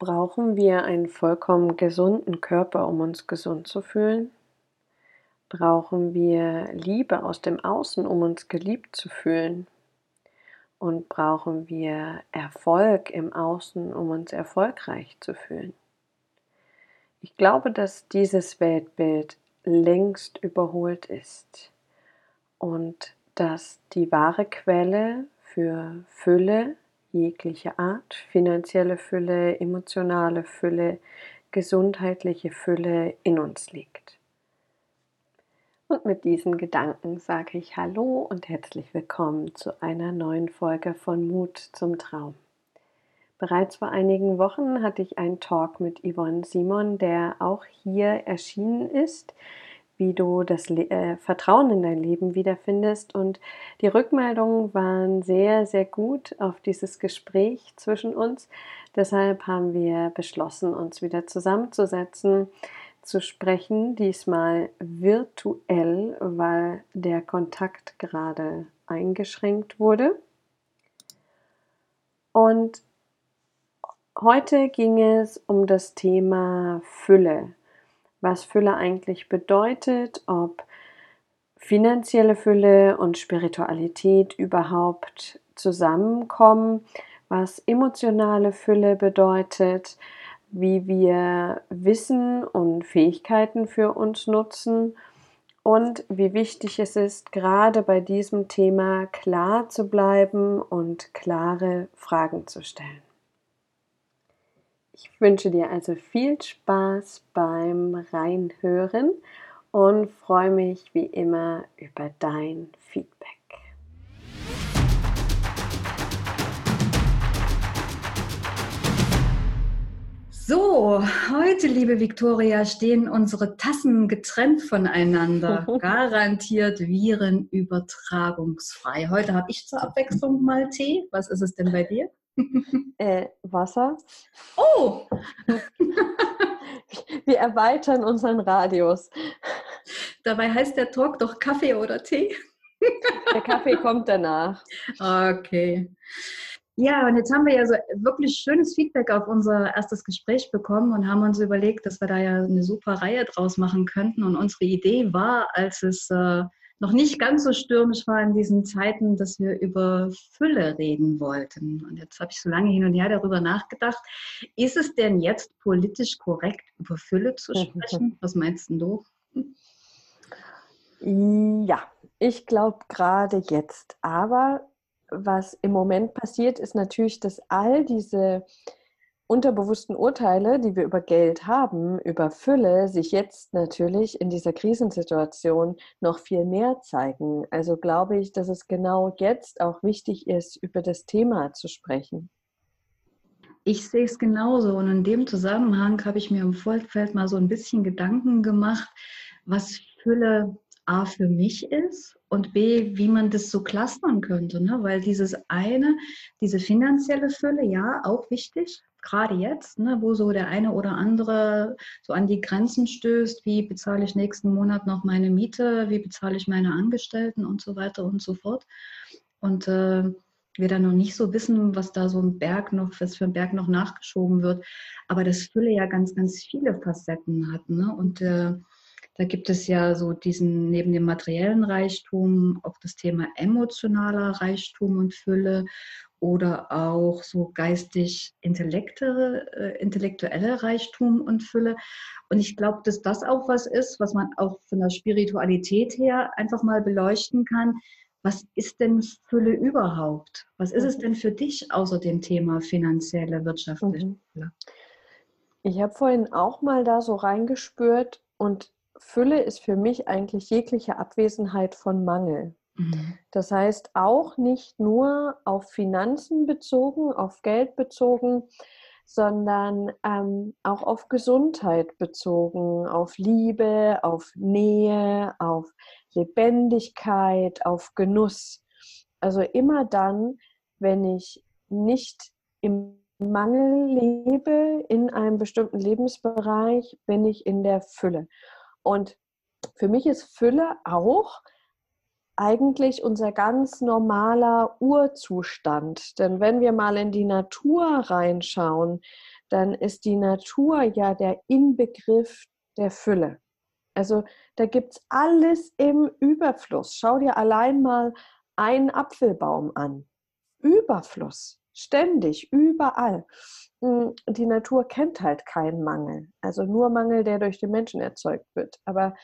Brauchen wir einen vollkommen gesunden Körper, um uns gesund zu fühlen? Brauchen wir Liebe aus dem Außen, um uns geliebt zu fühlen? Und brauchen wir Erfolg im Außen, um uns erfolgreich zu fühlen? Ich glaube, dass dieses Weltbild längst überholt ist und dass die wahre Quelle für Fülle, jegliche Art, finanzielle Fülle, emotionale Fülle, gesundheitliche Fülle in uns liegt. Und mit diesen Gedanken sage ich Hallo und herzlich willkommen zu einer neuen Folge von Mut zum Traum. Bereits vor einigen Wochen hatte ich einen Talk mit Yvonne Simon, der auch hier erschienen ist wie du das äh, Vertrauen in dein Leben wiederfindest. Und die Rückmeldungen waren sehr, sehr gut auf dieses Gespräch zwischen uns. Deshalb haben wir beschlossen, uns wieder zusammenzusetzen, zu sprechen, diesmal virtuell, weil der Kontakt gerade eingeschränkt wurde. Und heute ging es um das Thema Fülle was Fülle eigentlich bedeutet, ob finanzielle Fülle und Spiritualität überhaupt zusammenkommen, was emotionale Fülle bedeutet, wie wir Wissen und Fähigkeiten für uns nutzen und wie wichtig es ist, gerade bei diesem Thema klar zu bleiben und klare Fragen zu stellen. Ich wünsche dir also viel Spaß beim Reinhören und freue mich wie immer über dein Feedback. So, heute, liebe Viktoria, stehen unsere Tassen getrennt voneinander. Garantiert virenübertragungsfrei. Heute habe ich zur Abwechslung mal Tee. Was ist es denn bei dir? äh, Wasser. Oh! Wir erweitern unseren Radius. Dabei heißt der Talk doch Kaffee oder Tee. Der Kaffee kommt danach. Okay. Ja, und jetzt haben wir ja so wirklich schönes Feedback auf unser erstes Gespräch bekommen und haben uns überlegt, dass wir da ja eine super Reihe draus machen könnten. Und unsere Idee war, als es äh, noch nicht ganz so stürmisch war in diesen Zeiten, dass wir über Fülle reden wollten. Und jetzt habe ich so lange hin und her darüber nachgedacht. Ist es denn jetzt politisch korrekt, über Fülle zu sprechen? Was meinst du? Ja, ich glaube gerade jetzt. Aber was im Moment passiert, ist natürlich, dass all diese unterbewussten Urteile, die wir über Geld haben, über Fülle, sich jetzt natürlich in dieser Krisensituation noch viel mehr zeigen. Also glaube ich, dass es genau jetzt auch wichtig ist, über das Thema zu sprechen. Ich sehe es genauso und in dem Zusammenhang habe ich mir im Vorfeld mal so ein bisschen Gedanken gemacht, was Fülle A für mich ist und B, wie man das so clustern könnte. Ne? Weil dieses eine, diese finanzielle Fülle, ja, auch wichtig, gerade jetzt, ne, wo so der eine oder andere so an die Grenzen stößt, wie bezahle ich nächsten Monat noch meine Miete, wie bezahle ich meine Angestellten und so weiter und so fort. Und äh, wir dann noch nicht so wissen, was da so ein Berg noch, was für ein Berg noch nachgeschoben wird. Aber das Fülle ja ganz, ganz viele Facetten hat. Ne? Und äh, da gibt es ja so diesen, neben dem materiellen Reichtum, auch das Thema emotionaler Reichtum und Fülle oder auch so geistig äh, intellektuelle Reichtum und Fülle. Und ich glaube, dass das auch was ist, was man auch von der Spiritualität her einfach mal beleuchten kann. Was ist denn Fülle überhaupt? Was ist es mhm. denn für dich außer dem Thema finanzielle, wirtschaftliche mhm. Fülle? Ich habe vorhin auch mal da so reingespürt und Fülle ist für mich eigentlich jegliche Abwesenheit von Mangel. Mhm. Das heißt, auch nicht nur auf Finanzen bezogen, auf Geld bezogen, sondern ähm, auch auf Gesundheit bezogen, auf Liebe, auf Nähe, auf Lebendigkeit, auf Genuss. Also immer dann, wenn ich nicht im Mangel lebe in einem bestimmten Lebensbereich, bin ich in der Fülle. Und für mich ist Fülle auch eigentlich unser ganz normaler Urzustand. Denn wenn wir mal in die Natur reinschauen, dann ist die Natur ja der Inbegriff der Fülle. Also da gibt es alles im Überfluss. Schau dir allein mal einen Apfelbaum an. Überfluss, ständig, überall. Hm, die Natur kennt halt keinen Mangel. Also nur Mangel, der durch den Menschen erzeugt wird. Aber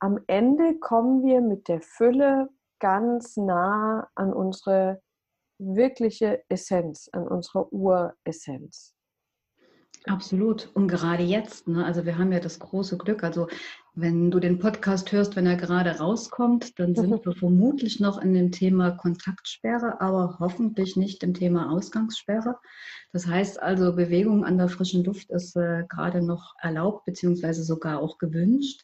am Ende kommen wir mit der Fülle ganz nah an unsere wirkliche Essenz, an unsere Uressenz. Absolut. Und gerade jetzt, ne, also wir haben ja das große Glück, also wenn du den Podcast hörst, wenn er gerade rauskommt, dann sind wir vermutlich noch in dem Thema Kontaktsperre, aber hoffentlich nicht im Thema Ausgangssperre. Das heißt also, Bewegung an der frischen Luft ist äh, gerade noch erlaubt, beziehungsweise sogar auch gewünscht.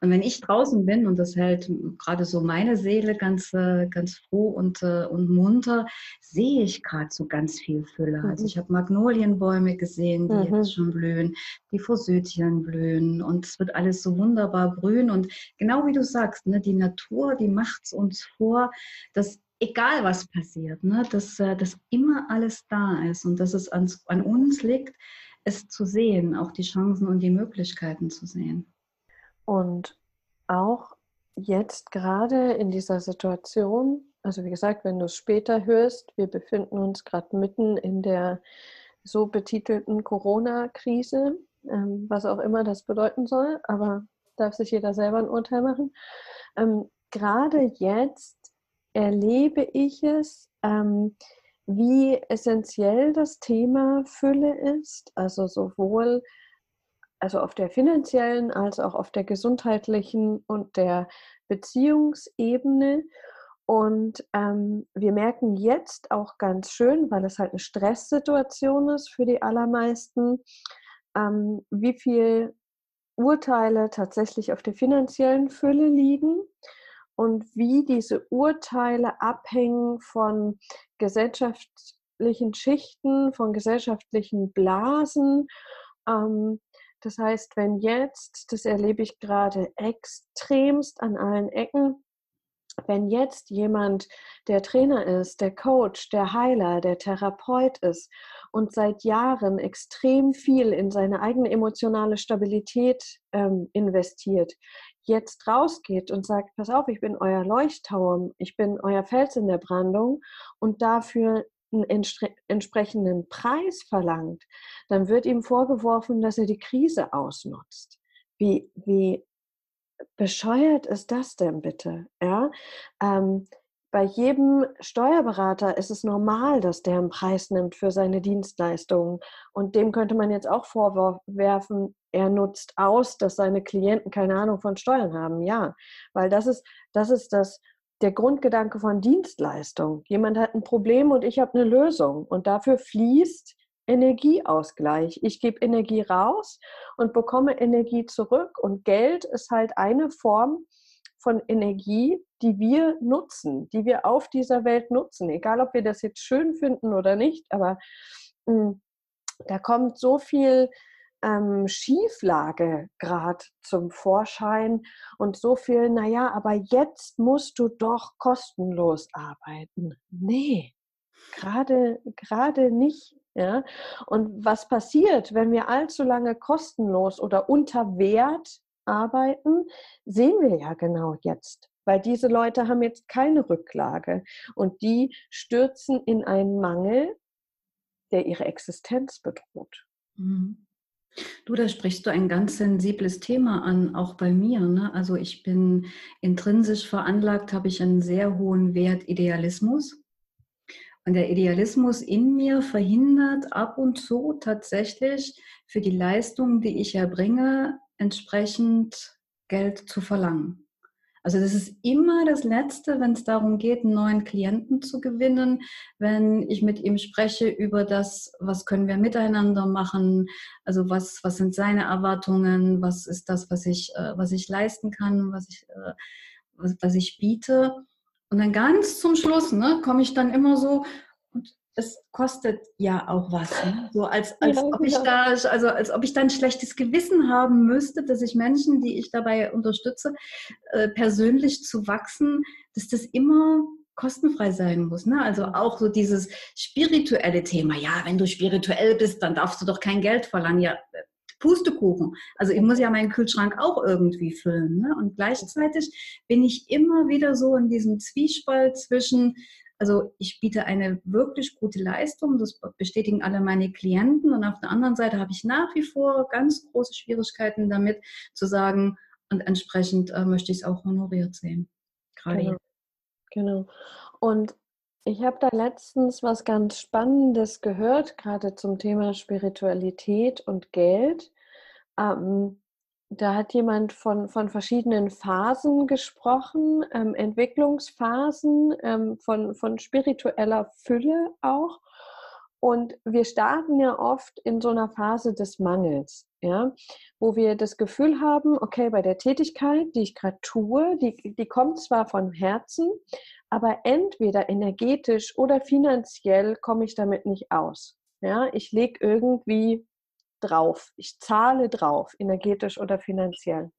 Und wenn ich draußen bin, und das hält gerade so meine Seele ganz, äh, ganz froh und, äh, und munter, sehe ich gerade so ganz viel Fülle. Also mhm. Also ich habe Magnolienbäume gesehen, die mhm. jetzt schon blühen, die Forsythien blühen und es wird alles so wunderbar wunderbar grün. Und genau wie du sagst, ne, die Natur, die macht es uns vor, dass egal was passiert, ne, dass, äh, dass immer alles da ist und dass es an, an uns liegt, es zu sehen, auch die Chancen und die Möglichkeiten zu sehen. Und auch jetzt gerade in dieser Situation, also wie gesagt, wenn du es später hörst, wir befinden uns gerade mitten in der so betitelten Corona-Krise, ähm, was auch immer das bedeuten soll, aber darf sich jeder selber ein Urteil machen. Ähm, Gerade jetzt erlebe ich es, ähm, wie essentiell das Thema Fülle ist, also sowohl also auf der finanziellen als auch auf der gesundheitlichen und der Beziehungsebene. Und ähm, wir merken jetzt auch ganz schön, weil es halt eine Stresssituation ist für die allermeisten, ähm, wie viel Urteile tatsächlich auf der finanziellen Fülle liegen und wie diese Urteile abhängen von gesellschaftlichen Schichten, von gesellschaftlichen Blasen. Ähm, das heißt, wenn jetzt, das erlebe ich gerade extremst an allen Ecken, wenn jetzt jemand der Trainer ist, der Coach, der Heiler, der Therapeut ist und seit Jahren extrem viel in seine eigene emotionale Stabilität ähm, investiert, jetzt rausgeht und sagt, pass auf, ich bin euer Leuchtturm, ich bin euer Fels in der Brandung und dafür einen entsprechenden Preis verlangt, dann wird ihm vorgeworfen, dass er die Krise ausnutzt. Wie, wie bescheuert ist das denn bitte? Ja? Ähm, bei jedem Steuerberater ist es normal, dass der einen Preis nimmt für seine Dienstleistungen. Und dem könnte man jetzt auch vorwerfen, er nutzt aus, dass seine Klienten keine Ahnung von Steuern haben. Ja, weil das ist, das ist das, der Grundgedanke von Dienstleistung. Jemand hat ein Problem und ich habe eine Lösung. Und dafür fließt Energieausgleich. Ich gebe Energie raus und bekomme Energie zurück. Und Geld ist halt eine Form von Energie, die wir nutzen, die wir auf dieser Welt nutzen. Egal, ob wir das jetzt schön finden oder nicht, aber mh, hm, da kommt so viel ähm, Schieflage gerade zum Vorschein und so viel, naja, aber jetzt musst du doch kostenlos arbeiten. Nee, gerade, gerade nicht ja? Und was passiert, wenn wir allzu lange kostenlos oder unter Wert arbeiten, sehen wir ja genau jetzt. Weil diese Leute haben jetzt keine Rücklage und die stürzen in einen Mangel, der ihre Existenz bedroht. Mhm. Du, da sprichst du ein ganz sensibles Thema an, auch bei mir. Ne? Also ich bin intrinsisch veranlagt, habe ich einen sehr hohen Wert Idealismus. Und der Idealismus in mir verhindert ab und zu tatsächlich für die Leistung, die ich erbringe, entsprechend Geld zu verlangen. Also das ist immer das Letzte, wenn es darum geht, einen neuen Klienten zu gewinnen, wenn ich mit ihm spreche über das, was können wir miteinander machen, also was, was sind seine Erwartungen, was ist das, was ich, äh, was ich leisten kann, was ich, äh, was, was ich biete. Und dann ganz zum Schluss ne, komme ich dann immer so, und es kostet ja auch was. Ne? So als, als ja, ob ich da, also als ob ich dann ein schlechtes Gewissen haben müsste, dass ich Menschen, die ich dabei unterstütze, äh, persönlich zu wachsen, dass das immer kostenfrei sein muss. Ne? Also auch so dieses spirituelle Thema. Ja, wenn du spirituell bist, dann darfst du doch kein Geld verlangen. Ja, Pustekuchen. Also ich muss ja meinen Kühlschrank auch irgendwie füllen. Ne? Und gleichzeitig bin ich immer wieder so in diesem Zwiespalt zwischen, also ich biete eine wirklich gute Leistung, das bestätigen alle meine Klienten. Und auf der anderen Seite habe ich nach wie vor ganz große Schwierigkeiten damit zu sagen, und entsprechend äh, möchte ich es auch honoriert sehen. Gerade genau. genau. Und ich habe da letztens was ganz Spannendes gehört, gerade zum Thema Spiritualität und Geld. Ähm, da hat jemand von, von verschiedenen Phasen gesprochen, ähm, Entwicklungsphasen, ähm, von, von spiritueller Fülle auch. Und wir starten ja oft in so einer Phase des Mangels, ja, wo wir das Gefühl haben, okay, bei der Tätigkeit, die ich gerade tue, die, die kommt zwar von Herzen, aber entweder energetisch oder finanziell komme ich damit nicht aus. Ja, ich lege irgendwie drauf, ich zahle drauf, energetisch oder finanziell.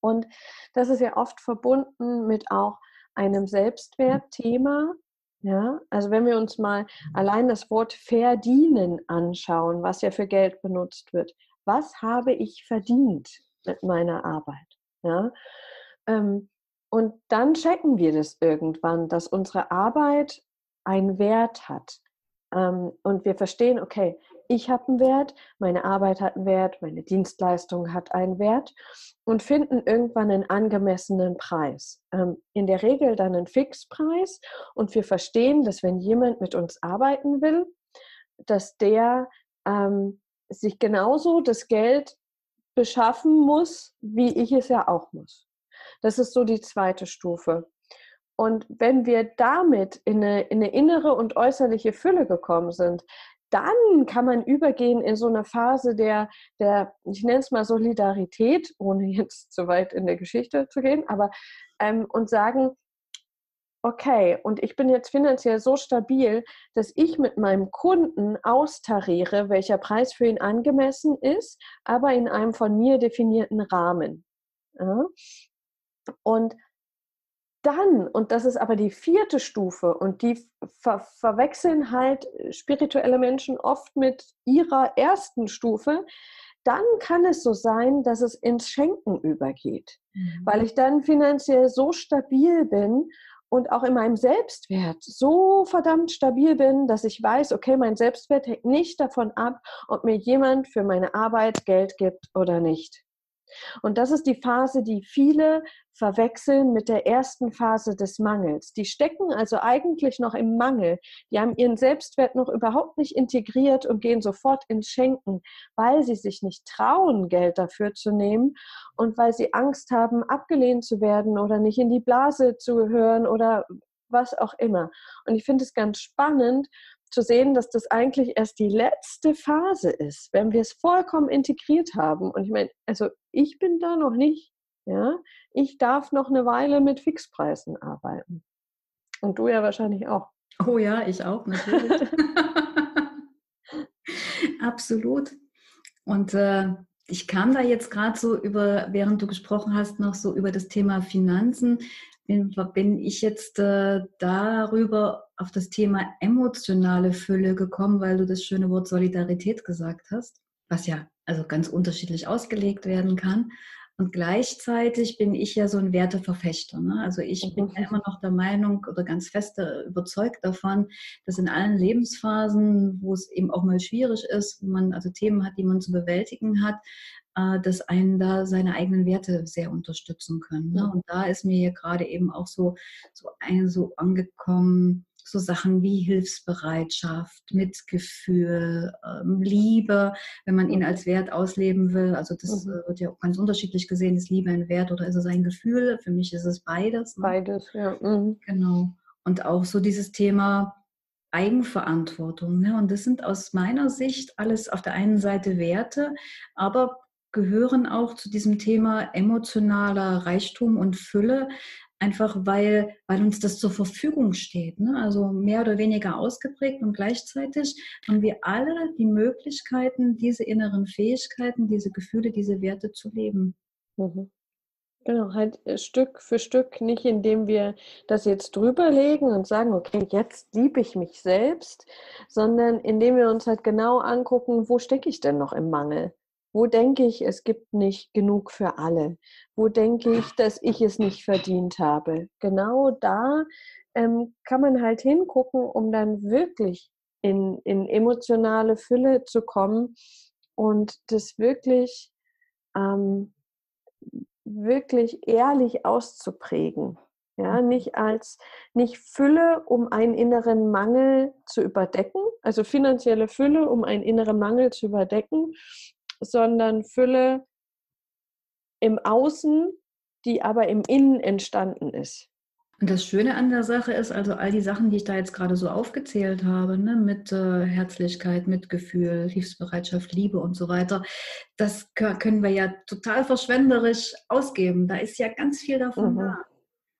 Und das ist ja oft verbunden mit auch einem Selbstwertthema. Ja, also wenn wir uns mal allein das Wort verdienen anschauen, was ja für Geld benutzt wird. Was habe ich verdient mit meiner Arbeit? Ja, ähm, und dann checken wir das irgendwann, dass unsere Arbeit einen Wert hat. Ähm, und wir verstehen, okay, ich habe einen Wert, meine Arbeit hat einen Wert, meine Dienstleistung hat einen Wert und finden irgendwann einen angemessenen Preis. Ähm, in der Regel dann einen Fixpreis und wir verstehen, dass wenn jemand mit uns arbeiten will, dass der ähm, sich genauso das Geld beschaffen muss, wie ich es ja auch muss. Das ist so die zweite Stufe. Und wenn wir damit in eine, in eine innere und äußerliche Fülle gekommen sind, dann kann man übergehen in so eine Phase der, der ich nenne es mal Solidarität, ohne jetzt zu weit in der Geschichte zu gehen, aber ähm, und sagen, okay, und ich bin jetzt finanziell so stabil, dass ich mit meinem Kunden austariere, welcher Preis für ihn angemessen ist, aber in einem von mir definierten Rahmen. Ja? Und dann, und das ist aber die vierte Stufe, und die ver verwechseln halt spirituelle Menschen oft mit ihrer ersten Stufe, dann kann es so sein, dass es ins Schenken übergeht, mhm. weil ich dann finanziell so stabil bin und auch in meinem Selbstwert so verdammt stabil bin, dass ich weiß, okay, mein Selbstwert hängt nicht davon ab, ob mir jemand für meine Arbeit Geld gibt oder nicht. Und das ist die Phase, die viele verwechseln mit der ersten Phase des Mangels. Die stecken also eigentlich noch im Mangel. Die haben ihren Selbstwert noch überhaupt nicht integriert und gehen sofort ins Schenken, weil sie sich nicht trauen, Geld dafür zu nehmen und weil sie Angst haben, abgelehnt zu werden oder nicht in die Blase zu gehören oder was auch immer. Und ich finde es ganz spannend, zu sehen, dass das eigentlich erst die letzte Phase ist, wenn wir es vollkommen integriert haben. Und ich meine, also ich bin da noch nicht. Ja, ich darf noch eine Weile mit Fixpreisen arbeiten. Und du ja wahrscheinlich auch. Oh ja, ich auch natürlich. Absolut. Und äh, ich kam da jetzt gerade so über, während du gesprochen hast, noch so über das Thema Finanzen bin, bin ich jetzt äh, darüber auf das Thema emotionale Fülle gekommen, weil du das schöne Wort Solidarität gesagt hast, was ja also ganz unterschiedlich ausgelegt werden kann. Und gleichzeitig bin ich ja so ein Werteverfechter. Ne? Also ich bin ja immer noch der Meinung oder ganz fest überzeugt davon, dass in allen Lebensphasen, wo es eben auch mal schwierig ist, wo man also Themen hat, die man zu bewältigen hat, äh, dass einen da seine eigenen Werte sehr unterstützen können. Ne? Und da ist mir hier gerade eben auch so, so, ein, so angekommen, so Sachen wie Hilfsbereitschaft, Mitgefühl, ähm, Liebe, wenn man ihn als Wert ausleben will. Also das mhm. Äh, wird ja auch ganz unterschiedlich gesehen. Ist Liebe ein Wert oder ist es ein Gefühl? Für mich ist es beides. Ne? Beides, ja. Mhm. Genau. Und auch so dieses Thema Eigenverantwortung. Ne? Und das sind aus meiner Sicht alles auf der einen Seite Werte, aber gehören auch zu diesem Thema emotionaler Reichtum und Fülle, einfach weil, weil uns das zur Verfügung steht. Ne? Also mehr oder weniger ausgeprägt und gleichzeitig haben wir alle die Möglichkeiten, diese inneren Fähigkeiten, diese Gefühle, diese Werte zu leben. Mhm. Genau, halt äh, Stück für Stück, nicht indem wir das jetzt drüberlegen und sagen, okay, jetzt liebe ich mich selbst, sondern indem wir uns halt genau angucken, wo stecke ich denn noch im Mangel? Wo denke ich, es gibt nicht genug für alle? Wo denke ich, dass ich es nicht verdient habe? Genau da ähm, kann man halt hingucken, um dann wirklich in, in emotionale Fülle zu kommen und das wirklich ähm, wirklich ehrlich auszuprägen. Ja, mhm. nicht als, nicht Fülle, um einen inneren Mangel zu überdecken, also finanzielle Fülle, um einen inneren Mangel zu überdecken, sondern Fülle im Außen, die aber im Innen entstanden ist. Und das Schöne an der Sache ist, also all die Sachen, die ich da jetzt gerade so aufgezählt habe, ne, mit äh, Herzlichkeit, Mitgefühl, Hilfsbereitschaft, Liebe und so weiter, das können wir ja total verschwenderisch ausgeben. Da ist ja ganz viel davon mhm. da.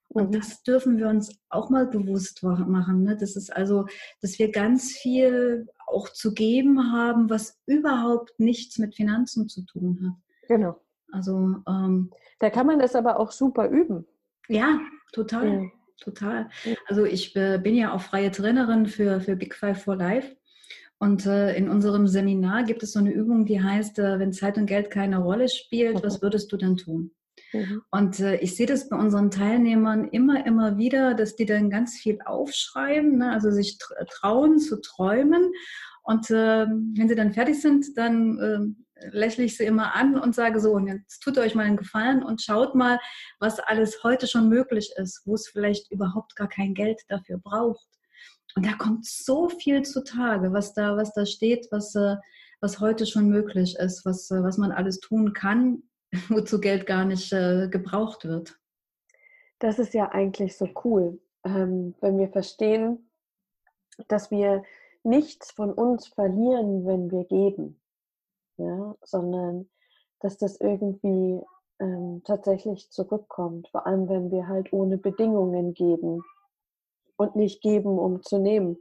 Und mhm. das dürfen wir uns auch mal bewusst machen. Ne? Das ist also, dass wir ganz viel auch zu geben haben, was überhaupt nichts mit Finanzen zu tun hat. Genau. Also ähm, da kann man das aber auch super üben. Ja, total. Ja. Total. Also ich äh, bin ja auch freie Trainerin für, für Big Five for Life. Und äh, in unserem Seminar gibt es so eine Übung, die heißt, äh, wenn Zeit und Geld keine Rolle spielt, was würdest du dann tun? Mhm. Und äh, ich sehe das bei unseren Teilnehmern immer, immer wieder, dass die dann ganz viel aufschreiben, ne? also sich trauen zu träumen. Und äh, wenn sie dann fertig sind, dann ähm, lächle ich sie immer an und sage so, und jetzt tut euch mal einen Gefallen und schaut mal, was alles heute schon möglich ist, wo es vielleicht überhaupt gar kein Geld dafür braucht. Und da kommt so viel zutage, was da, was da steht, was, äh, was heute schon möglich ist, was, äh, was man alles tun kann, wozu Geld gar nicht äh, gebraucht wird. Das ist ja eigentlich so cool, ähm, wenn wir verstehen, dass wir nichts von uns verlieren, wenn wir geben ja, sondern dass das irgendwie ähm, tatsächlich zurückkommt, vor allem wenn wir halt ohne Bedingungen geben und nicht geben, um zu nehmen.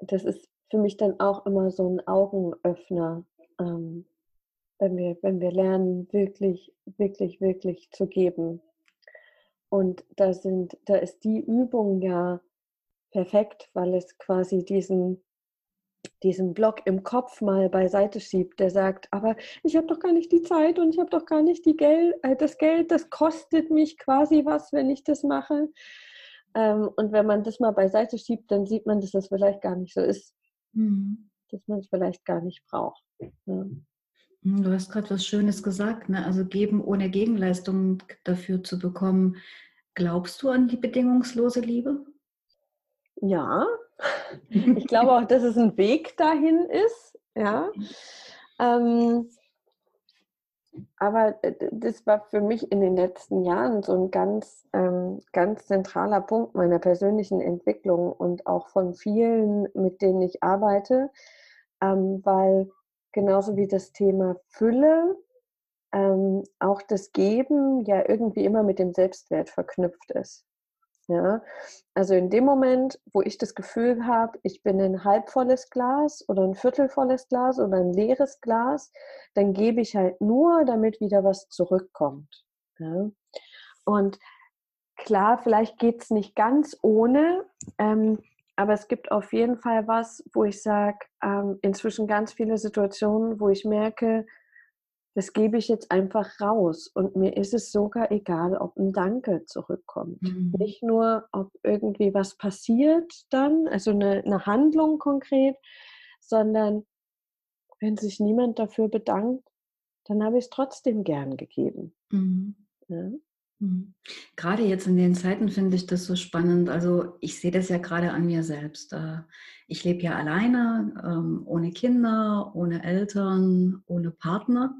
Das ist für mich dann auch immer so ein Augenöffner, ähm, wenn, wir, wenn wir lernen, wirklich, wirklich, wirklich zu geben. Und da, sind, da ist die Übung ja perfekt, weil es quasi diesen diesen Block im Kopf mal beiseite schiebt, der sagt, aber ich habe doch gar nicht die Zeit und ich habe doch gar nicht die Geld, äh, das Geld, das kostet mich quasi was, wenn ich das mache. Ähm, und wenn man das mal beiseite schiebt, dann sieht man, dass das vielleicht gar nicht so ist, mhm. dass man es vielleicht gar nicht braucht. Ja. Mhm, du hast gerade was Schönes gesagt, ne? also geben ohne Gegenleistung dafür zu bekommen. Glaubst du an die bedingungslose Liebe? Ja, ich glaube auch, dass es ein Weg dahin ist. Ja. Ähm, aber das war für mich in den letzten Jahren so ein ganz, ähm, ganz zentraler Punkt meiner persönlichen Entwicklung und auch von vielen, mit denen ich arbeite, ähm, weil genauso wie das Thema Fülle, ähm, auch das Geben ja irgendwie immer mit dem Selbstwert verknüpft ist. Ja, also in dem Moment, wo ich das Gefühl habe, ich bin ein halbvolles Glas oder ein viertelvolles Glas oder ein leeres Glas, dann gebe ich halt nur, damit wieder was zurückkommt. Ja. Und klar, vielleicht geht es nicht ganz ohne, ähm, aber es gibt auf jeden Fall was, wo ich sage, ähm, inzwischen ganz viele Situationen, wo ich merke, das gebe ich jetzt einfach raus. Und mir ist es sogar egal, ob ein Danke zurückkommt. Mhm. Nicht nur, ob irgendwie was passiert dann, also eine, eine Handlung konkret, sondern wenn sich niemand dafür bedankt, dann habe ich es trotzdem gern gegeben. Mhm. Ja? Mhm. Gerade jetzt in den Zeiten finde ich das so spannend. Also ich sehe das ja gerade an mir selbst. Äh, ich lebe ja alleine, ähm, ohne Kinder, ohne Eltern, ohne Partner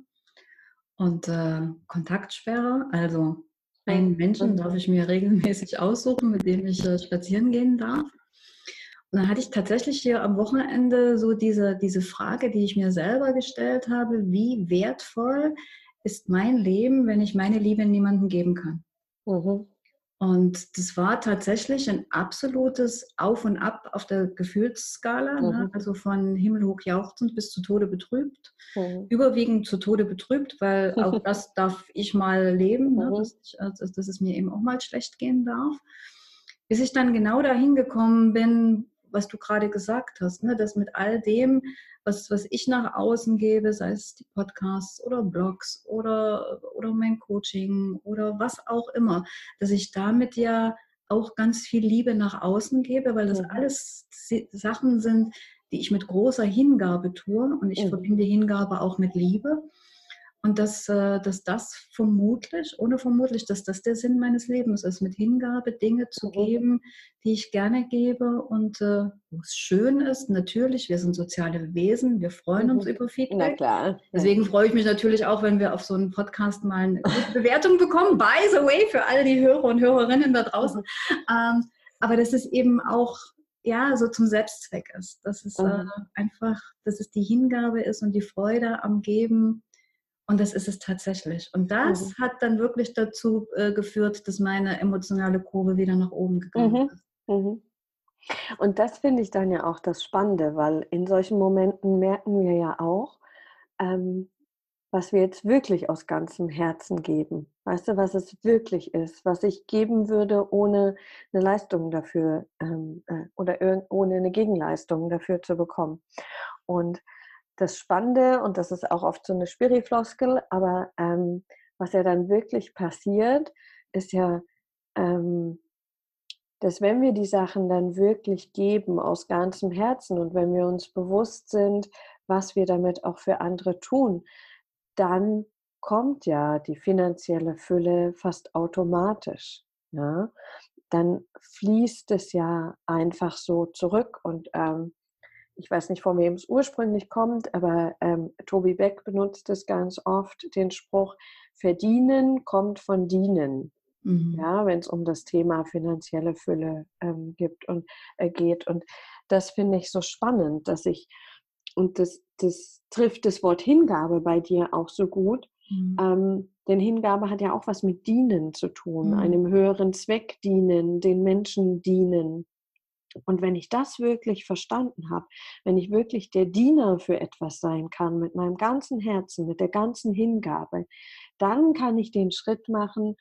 und äh, Kontaktsperre. Also einen Menschen darf ich mir regelmäßig aussuchen, mit dem ich äh, spazieren gehen darf. Und dann hatte ich tatsächlich hier am Wochenende so diese, diese Frage, die ich mir selber gestellt habe, wie wertvoll ist mein Leben, wenn ich meine Liebe niemandem geben kann? Mhm. Und das war tatsächlich ein absolutes Auf und Ab auf der Gefühlsskala, ne? mhm. ne? also von himmelhoch jauchzend bis zu Tode betrübt. Mhm. Überwiegend zu Tode betrübt, weil auch das darf ich mal leben, ne? mhm. dass, ich, also, dass es mir eben auch mal schlecht gehen darf. Bis ich dann genau dahin gekommen bin, was du gerade gesagt hast, ne? dass mit all dem, was, was ich nach außen gebe, sei es die Podcasts oder Blogs oder, oder mein Coaching oder was auch immer, dass ich damit ja auch ganz viel Liebe nach außen gebe, weil das mhm. alles Sachen sind, die ich mit großer Hingabe tue und ich mhm. verbinde Hingabe auch mit Liebe. Und dass, äh, dass das vermutlich, ohne vermutlich, dass das der Sinn meines Lebens ist, mit Hingabe Dinge zu mhm. geben, die ich gerne gebe und äh, wo es schön ist. Natürlich, wir sind soziale Wesen, wir freuen uns mhm. über Feedback. Na klar. Deswegen freue ich mich natürlich auch, wenn wir auf so einen Podcast mal eine Bewertung bekommen. By the way, für alle die Hörer und Hörerinnen da draußen. Ähm, aber das ist eben auch ja, so zum Selbstzweck ist. Dass es mhm. äh, einfach, dass es die Hingabe ist und die Freude am Geben und das ist es tatsächlich. Und das mhm. hat dann wirklich dazu äh, geführt, dass meine emotionale Kurve wieder nach oben gegangen mhm. ist. Mhm. Und das finde ich dann ja auch das Spannende, weil in solchen Momenten merken wir ja auch, ähm, was wir jetzt wirklich aus ganzem Herzen geben. Weißt du, was es wirklich ist, was ich geben würde, ohne eine Leistung dafür ähm, äh, oder ohne eine Gegenleistung dafür zu bekommen. Und das Spannende, und das ist auch oft so eine Spirifloskel, aber ähm, was ja dann wirklich passiert, ist ja, ähm, dass wenn wir die Sachen dann wirklich geben aus ganzem Herzen und wenn wir uns bewusst sind, was wir damit auch für andere tun, dann kommt ja die finanzielle Fülle fast automatisch. Ja? Dann fließt es ja einfach so zurück und ähm, ich weiß nicht, von wem es ursprünglich kommt, aber ähm, Tobi Beck benutzt es ganz oft, den Spruch, verdienen kommt von dienen. Mhm. Ja, wenn es um das Thema finanzielle Fülle ähm, gibt und äh, geht. Und das finde ich so spannend, dass ich, und das, das trifft das Wort Hingabe bei dir auch so gut. Mhm. Ähm, denn Hingabe hat ja auch was mit Dienen zu tun, mhm. einem höheren Zweck dienen, den Menschen dienen. Und wenn ich das wirklich verstanden habe, wenn ich wirklich der Diener für etwas sein kann, mit meinem ganzen Herzen, mit der ganzen Hingabe, dann kann ich den Schritt machen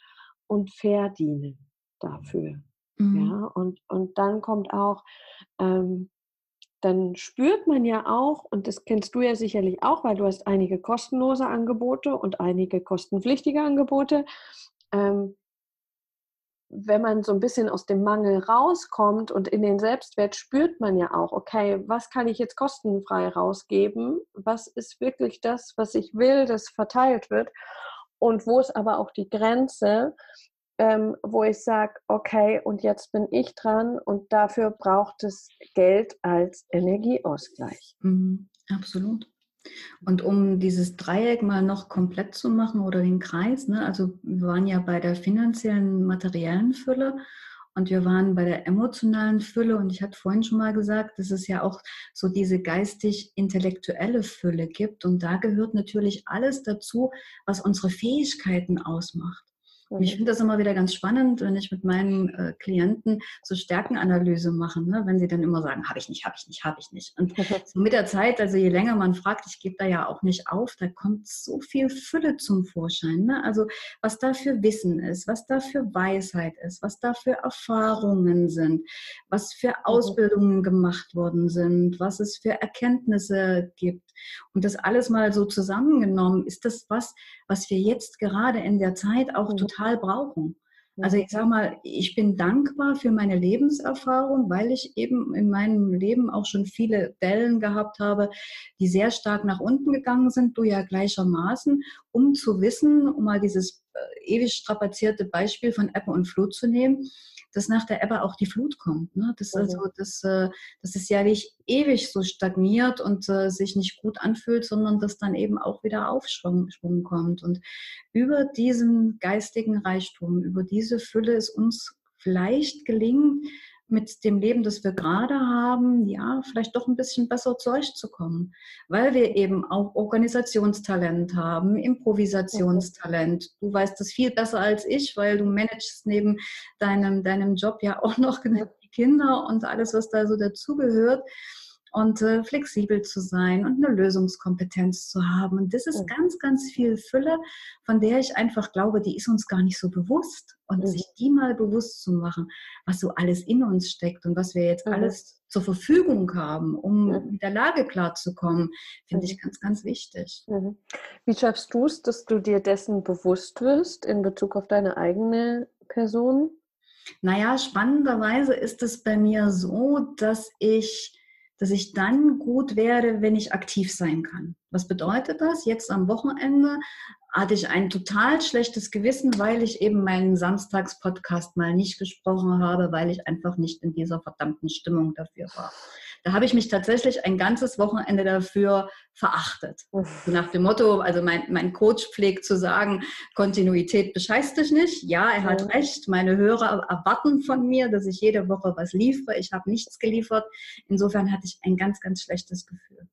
und verdienen dafür. Mhm. Ja, und, und dann kommt auch, ähm, dann spürt man ja auch, und das kennst du ja sicherlich auch, weil du hast einige kostenlose Angebote und einige kostenpflichtige Angebote. Ähm, wenn man so ein bisschen aus dem Mangel rauskommt und in den Selbstwert spürt man ja auch, okay, was kann ich jetzt kostenfrei rausgeben? Was ist wirklich das, was ich will, das verteilt wird? Und wo ist aber auch die Grenze, ähm, wo ich sage, okay, und jetzt bin ich dran und dafür braucht es Geld als Energieausgleich. Mhm, absolut. Und um dieses Dreieck mal noch komplett zu machen oder den Kreis, ne, also wir waren ja bei der finanziellen, materiellen Fülle und wir waren bei der emotionalen Fülle und ich hatte vorhin schon mal gesagt, dass es ja auch so diese geistig-intellektuelle Fülle gibt und da gehört natürlich alles dazu, was unsere Fähigkeiten ausmacht. Und ich finde das immer wieder ganz spannend, wenn ich mit meinen äh, Klienten so Stärkenanalyse mache, ne? wenn sie dann immer sagen, habe ich nicht, habe ich nicht, habe ich nicht. Und so mit der Zeit, also je länger man fragt, ich gebe da ja auch nicht auf, da kommt so viel Fülle zum Vorschein. Ne? Also was da für Wissen ist, was da für Weisheit ist, was da für Erfahrungen sind, was für Ausbildungen gemacht worden sind, was es für Erkenntnisse gibt. Und das alles mal so zusammengenommen, ist das was, was wir jetzt gerade in der Zeit auch mhm. Total brauchen. Also ich sage mal, ich bin dankbar für meine Lebenserfahrung, weil ich eben in meinem Leben auch schon viele Dellen gehabt habe, die sehr stark nach unten gegangen sind, du ja gleichermaßen, um zu wissen, um mal dieses äh, ewig strapazierte Beispiel von Ebbe und Flut zu nehmen, dass nach der Ebbe auch die Flut kommt. Ne? Das, mhm. also, das, äh, das ist ja nicht ewig so stagniert und äh, sich nicht gut anfühlt, sondern dass dann eben auch wieder Aufschwung Schwung kommt. Und über diesen geistigen Reichtum, über diese Fülle ist uns vielleicht gelingen, mit dem Leben, das wir gerade haben, ja, vielleicht doch ein bisschen besser zurechtzukommen, weil wir eben auch Organisationstalent haben, Improvisationstalent. Du weißt das viel besser als ich, weil du managst neben deinem, deinem Job ja auch noch die Kinder und alles, was da so dazugehört und äh, flexibel zu sein und eine Lösungskompetenz zu haben. Und das ist mhm. ganz, ganz viel Fülle, von der ich einfach glaube, die ist uns gar nicht so bewusst. Und mhm. sich die mal bewusst zu machen, was so alles in uns steckt und was wir jetzt mhm. alles zur Verfügung haben, um mit der Lage klarzukommen, finde ich mhm. ganz, ganz wichtig. Mhm. Wie schaffst du es, dass du dir dessen bewusst wirst in Bezug auf deine eigene Person? Naja, spannenderweise ist es bei mir so, dass ich dass ich dann gut werde, wenn ich aktiv sein kann. Was bedeutet das? Jetzt am Wochenende hatte ich ein total schlechtes Gewissen, weil ich eben meinen Samstagspodcast mal nicht gesprochen habe, weil ich einfach nicht in dieser verdammten Stimmung dafür war. Da habe ich mich tatsächlich ein ganzes Wochenende dafür verachtet. So nach dem Motto, also mein, mein Coach pflegt zu sagen, Kontinuität bescheißt dich nicht. Ja, er hat recht. Meine Hörer erwarten von mir, dass ich jede Woche was liefere. Ich habe nichts geliefert. Insofern hatte ich ein ganz, ganz schlechtes Gefühl.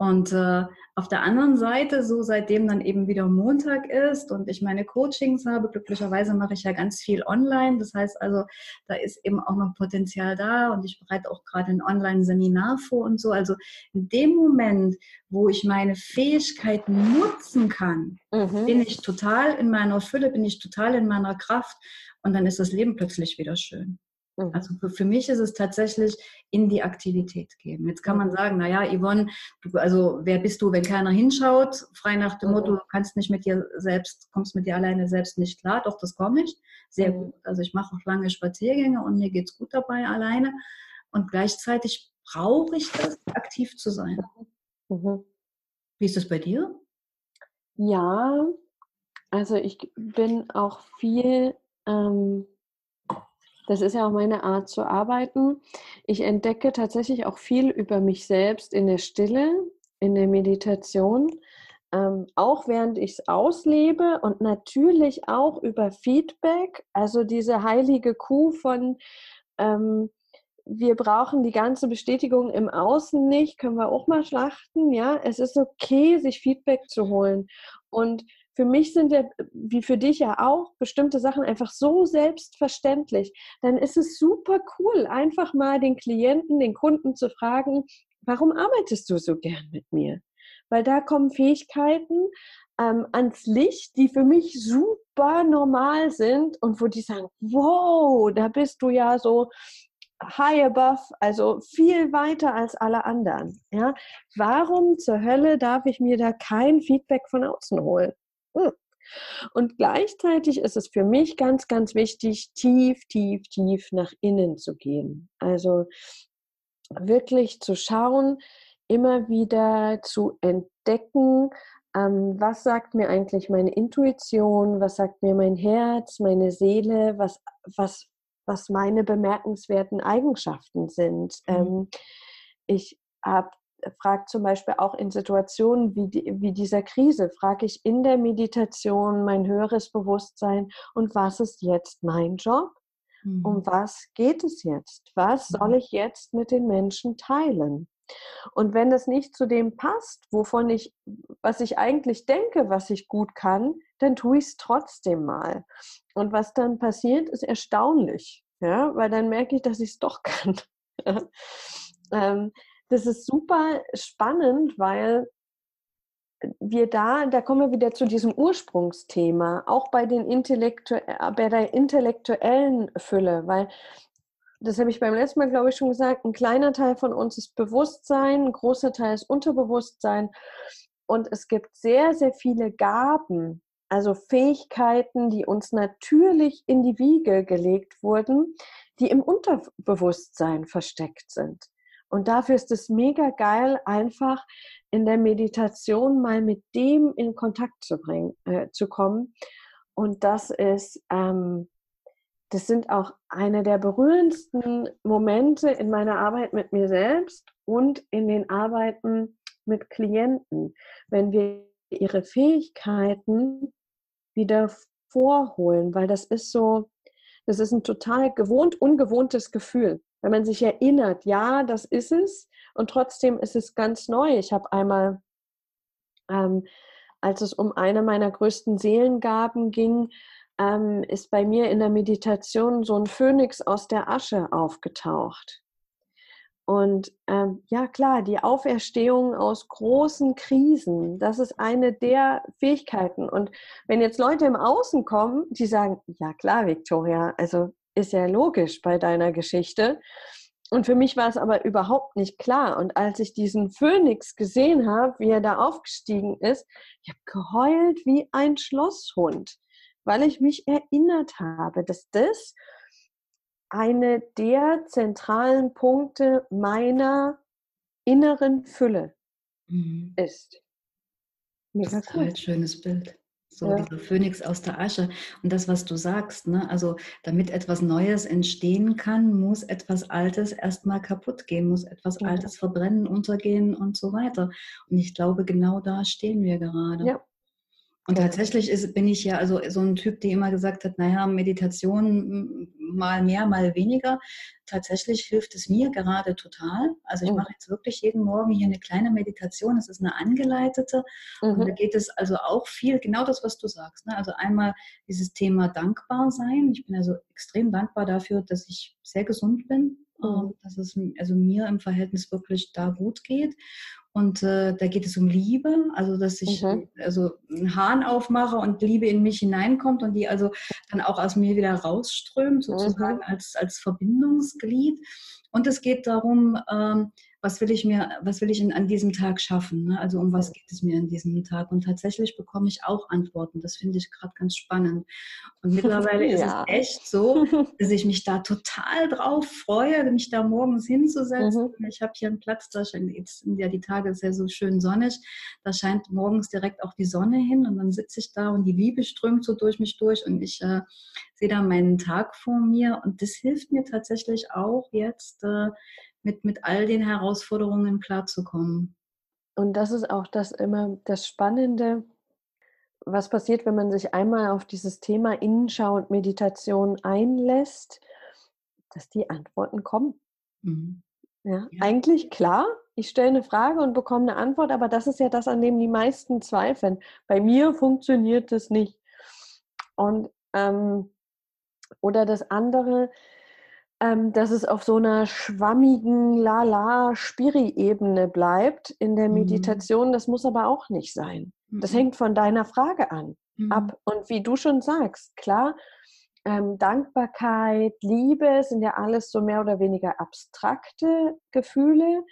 Und äh, auf der anderen Seite, so seitdem dann eben wieder Montag ist und ich meine Coachings habe, glücklicherweise mache ich ja ganz viel online. Das heißt also, da ist eben auch noch Potenzial da und ich bereite auch gerade ein Online-Seminar vor und so. Also in dem Moment, wo ich meine Fähigkeiten nutzen kann, mhm. bin ich total in meiner Fülle, bin ich total in meiner Kraft und dann ist das Leben plötzlich wieder schön. Mhm. Also für, für, mich ist es tatsächlich in die Aktivität gehen. Jetzt kann man mhm. sagen, naja, Yvonne, du, also wer bist du, wenn keiner hinschaut? Frei nach dem Motto, du kannst nicht mit dir selbst, kommst mit dir alleine selbst nicht klar. Doch, das komme ich. Sehr gut. Also ich mache auch lange Spaziergänge und mir geht es gut dabei alleine. Und gleichzeitig brauche ich das, aktiv zu sein. Mhm. Wie ist das bei dir? Ja, also ich bin auch viel ähm, das ist ja auch meine Art zu arbeiten. Ich entdecke tatsächlich auch viel über mich selbst in der Stille, in der Meditation, ähm, auch während ich es auslebe und natürlich auch über Feedback, also diese heilige Kuh von ähm, wir brauchen die ganze Bestätigung im Außen nicht, können wir auch mal schlachten, ja. Es ist okay, sich Feedback zu holen. Und für mich sind ja, wie für dich ja auch, bestimmte Sachen einfach so selbstverständlich. Dann ist es super cool, einfach mal den Klienten, den Kunden zu fragen, warum arbeitest du so gern mit mir? Weil da kommen Fähigkeiten ähm, ans Licht, die für mich super normal sind und wo die sagen, wow, da bist du ja so high above, also viel weiter als alle anderen. Ja? Warum zur Hölle darf ich mir da kein Feedback von außen holen? Hm. Und gleichzeitig ist es für mich ganz, ganz wichtig, tief, tief, tief nach innen zu gehen. Also wirklich zu schauen, immer wieder zu entdecken, ähm, was sagt mir eigentlich meine Intuition, was sagt mir mein Herz, meine Seele, was, was, was meine bemerkenswerten Eigenschaften sind. Mhm. Ähm, ich habe frage zum Beispiel auch in Situationen wie, die, wie dieser Krise, frage ich in der Meditation mein höheres Bewusstsein und was ist jetzt mein Job? Mhm. Um was geht es jetzt? Was soll mhm. ich jetzt mit den Menschen teilen? Und wenn das nicht zu dem passt, wovon ich, was ich eigentlich denke, was ich gut kann, dann tue ich es trotzdem mal. Und was dann passiert, ist erstaunlich, ja, weil dann merke ich, dass ich es doch kann. ähm, das ist super spannend, weil wir da, da kommen wir wieder zu diesem Ursprungsthema, auch bei, den Intellektu äh, bei der intellektuellen Fülle, weil das habe ich beim letzten Mal, glaube ich, schon gesagt, ein kleiner Teil von uns ist Bewusstsein, ein großer Teil ist Unterbewusstsein und es gibt sehr, sehr viele Gaben, also Fähigkeiten, die uns natürlich in die Wiege gelegt wurden, die im Unterbewusstsein versteckt sind. Und dafür ist es mega geil, einfach in der Meditation mal mit dem in Kontakt zu bringen, äh, zu kommen. Und das ist, ähm, das sind auch eine der berührendsten Momente in meiner Arbeit mit mir selbst und in den Arbeiten mit Klienten, wenn wir ihre Fähigkeiten wieder vorholen, weil das ist so, Das ist ein total gewohnt, ungewohntes Gefühl. Wenn man sich erinnert, ja, das ist es, und trotzdem ist es ganz neu. Ich habe einmal, ähm, als es um eine meiner größten Seelengaben ging, ähm, ist bei mir in der Meditation so ein Phönix aus der Asche aufgetaucht. Und ähm, ja, klar, die Auferstehung aus großen Krisen, das ist eine der Fähigkeiten. Und wenn jetzt Leute im Außen kommen, die sagen, ja klar, Victoria, also ist ja logisch bei deiner Geschichte. Und für mich war es aber überhaupt nicht klar. Und als ich diesen Phönix gesehen habe, wie er da aufgestiegen ist, ich habe geheult wie ein Schlosshund, weil ich mich erinnert habe, dass das eine der zentralen Punkte meiner inneren Fülle mhm. ist. Mega das ist cool. ein schönes Bild. So ja. dieser Phönix aus der Asche. Und das, was du sagst, ne? also damit etwas Neues entstehen kann, muss etwas Altes erstmal kaputt gehen, muss etwas ja. Altes verbrennen, untergehen und so weiter. Und ich glaube, genau da stehen wir gerade. Ja. Und tatsächlich ist, bin ich ja also so ein Typ, der immer gesagt hat, naja, Meditation mal mehr, mal weniger. Tatsächlich hilft es mir gerade total. Also ich mhm. mache jetzt wirklich jeden Morgen hier eine kleine Meditation. Es ist eine angeleitete. Mhm. Und da geht es also auch viel, genau das, was du sagst. Ne? Also einmal dieses Thema dankbar sein. Ich bin also extrem dankbar dafür, dass ich sehr gesund bin. Mhm. Dass es also mir im Verhältnis wirklich da gut geht. Und äh, da geht es um Liebe, also dass ich mhm. also einen Hahn aufmache und Liebe in mich hineinkommt und die also dann auch aus mir wieder rausströmt, sozusagen mhm. als, als Verbindungsglied. Und es geht darum, ähm, was will ich mir, was will ich in, an diesem Tag schaffen? Ne? Also um was geht es mir an diesem Tag? Und tatsächlich bekomme ich auch Antworten. Das finde ich gerade ganz spannend. Und mittlerweile ja. ist es echt so, dass ich mich da total drauf freue, mich da morgens hinzusetzen. Mhm. Ich habe hier einen Platz, da scheint jetzt sind ja die Tage sehr so schön sonnig. Da scheint morgens direkt auch die Sonne hin und dann sitze ich da und die Liebe strömt so durch mich durch und ich äh, sehe da meinen Tag vor mir und das hilft mir tatsächlich auch jetzt äh, mit, mit all den Herausforderungen klarzukommen. Und das ist auch das immer das Spannende, was passiert, wenn man sich einmal auf dieses Thema Innenschau und Meditation einlässt, dass die Antworten kommen. Mhm. Ja, ja, eigentlich klar, ich stelle eine Frage und bekomme eine Antwort, aber das ist ja das, an dem die meisten zweifeln. Bei mir funktioniert das nicht. Und ähm, oder das andere, ähm, dass es auf so einer schwammigen Lala-Spiri-Ebene bleibt in der mhm. Meditation. Das muss aber auch nicht sein. Das mhm. hängt von deiner Frage an mhm. ab. Und wie du schon sagst, klar, ähm, Dankbarkeit, Liebe sind ja alles so mehr oder weniger abstrakte Gefühle.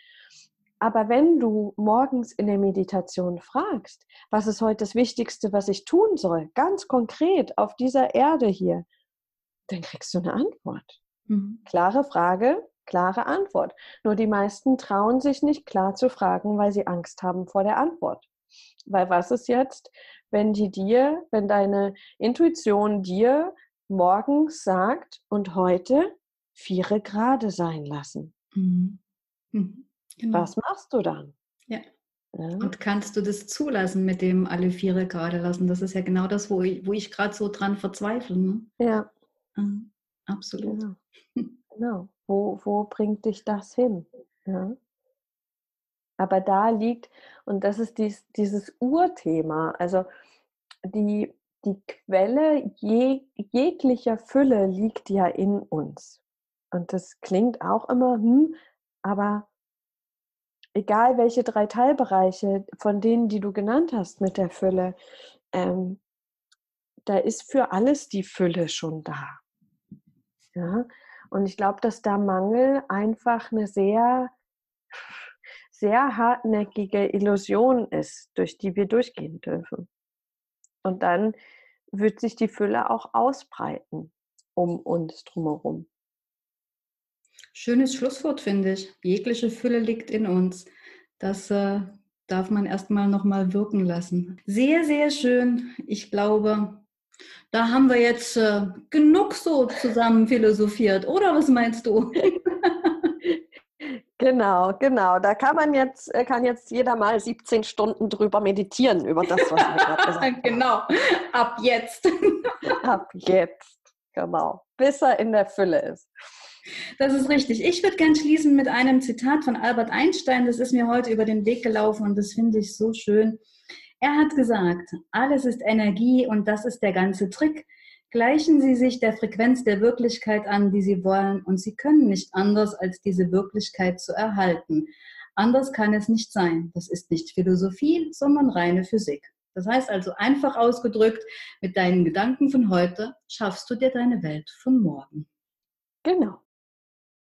Aber wenn du morgens in der Meditation fragst, was ist heute das Wichtigste, was ich tun soll, ganz konkret auf dieser Erde hier, dann kriegst du eine Antwort. Mhm. Klare Frage, klare Antwort. Nur die meisten trauen sich nicht klar zu fragen, weil sie Angst haben vor der Antwort. Weil was ist jetzt, wenn die dir, wenn deine Intuition dir morgens sagt und heute vier Grade sein lassen? Mhm. Mhm. Genau. Was machst du dann? Ja. ja. Und kannst du das zulassen mit dem alle Viere gerade lassen? Das ist ja genau das, wo ich, wo ich gerade so dran verzweifle. Ne? Ja. Mhm. Absolut. Genau. genau. Wo, wo bringt dich das hin? Ja. Aber da liegt, und das ist dies, dieses Urthema, also die, die Quelle je, jeglicher Fülle liegt ja in uns. Und das klingt auch immer, hm, aber egal welche drei Teilbereiche von denen, die du genannt hast mit der Fülle, ähm, da ist für alles die Fülle schon da. Ja? Und ich glaube, dass da Mangel einfach eine sehr, sehr hartnäckige Illusion ist, durch die wir durchgehen dürfen. Und dann wird sich die Fülle auch ausbreiten um uns drumherum. Schönes Schlusswort, finde ich. Jegliche Fülle liegt in uns. Das äh, darf man erstmal nochmal wirken lassen. Sehr, sehr schön. Ich glaube, da haben wir jetzt äh, genug so zusammen philosophiert, oder was meinst du? Genau, genau. Da kann man jetzt, äh, kann jetzt jeder mal 17 Stunden drüber meditieren, über das, was wir gerade gesagt haben. Genau, ab jetzt. ab jetzt, genau. bis er in der Fülle ist. Das ist richtig. Ich würde gern schließen mit einem Zitat von Albert Einstein. Das ist mir heute über den Weg gelaufen und das finde ich so schön. Er hat gesagt, alles ist Energie und das ist der ganze Trick. Gleichen Sie sich der Frequenz der Wirklichkeit an, die Sie wollen, und Sie können nicht anders, als diese Wirklichkeit zu erhalten. Anders kann es nicht sein. Das ist nicht Philosophie, sondern reine Physik. Das heißt also einfach ausgedrückt, mit deinen Gedanken von heute schaffst du dir deine Welt von morgen. Genau.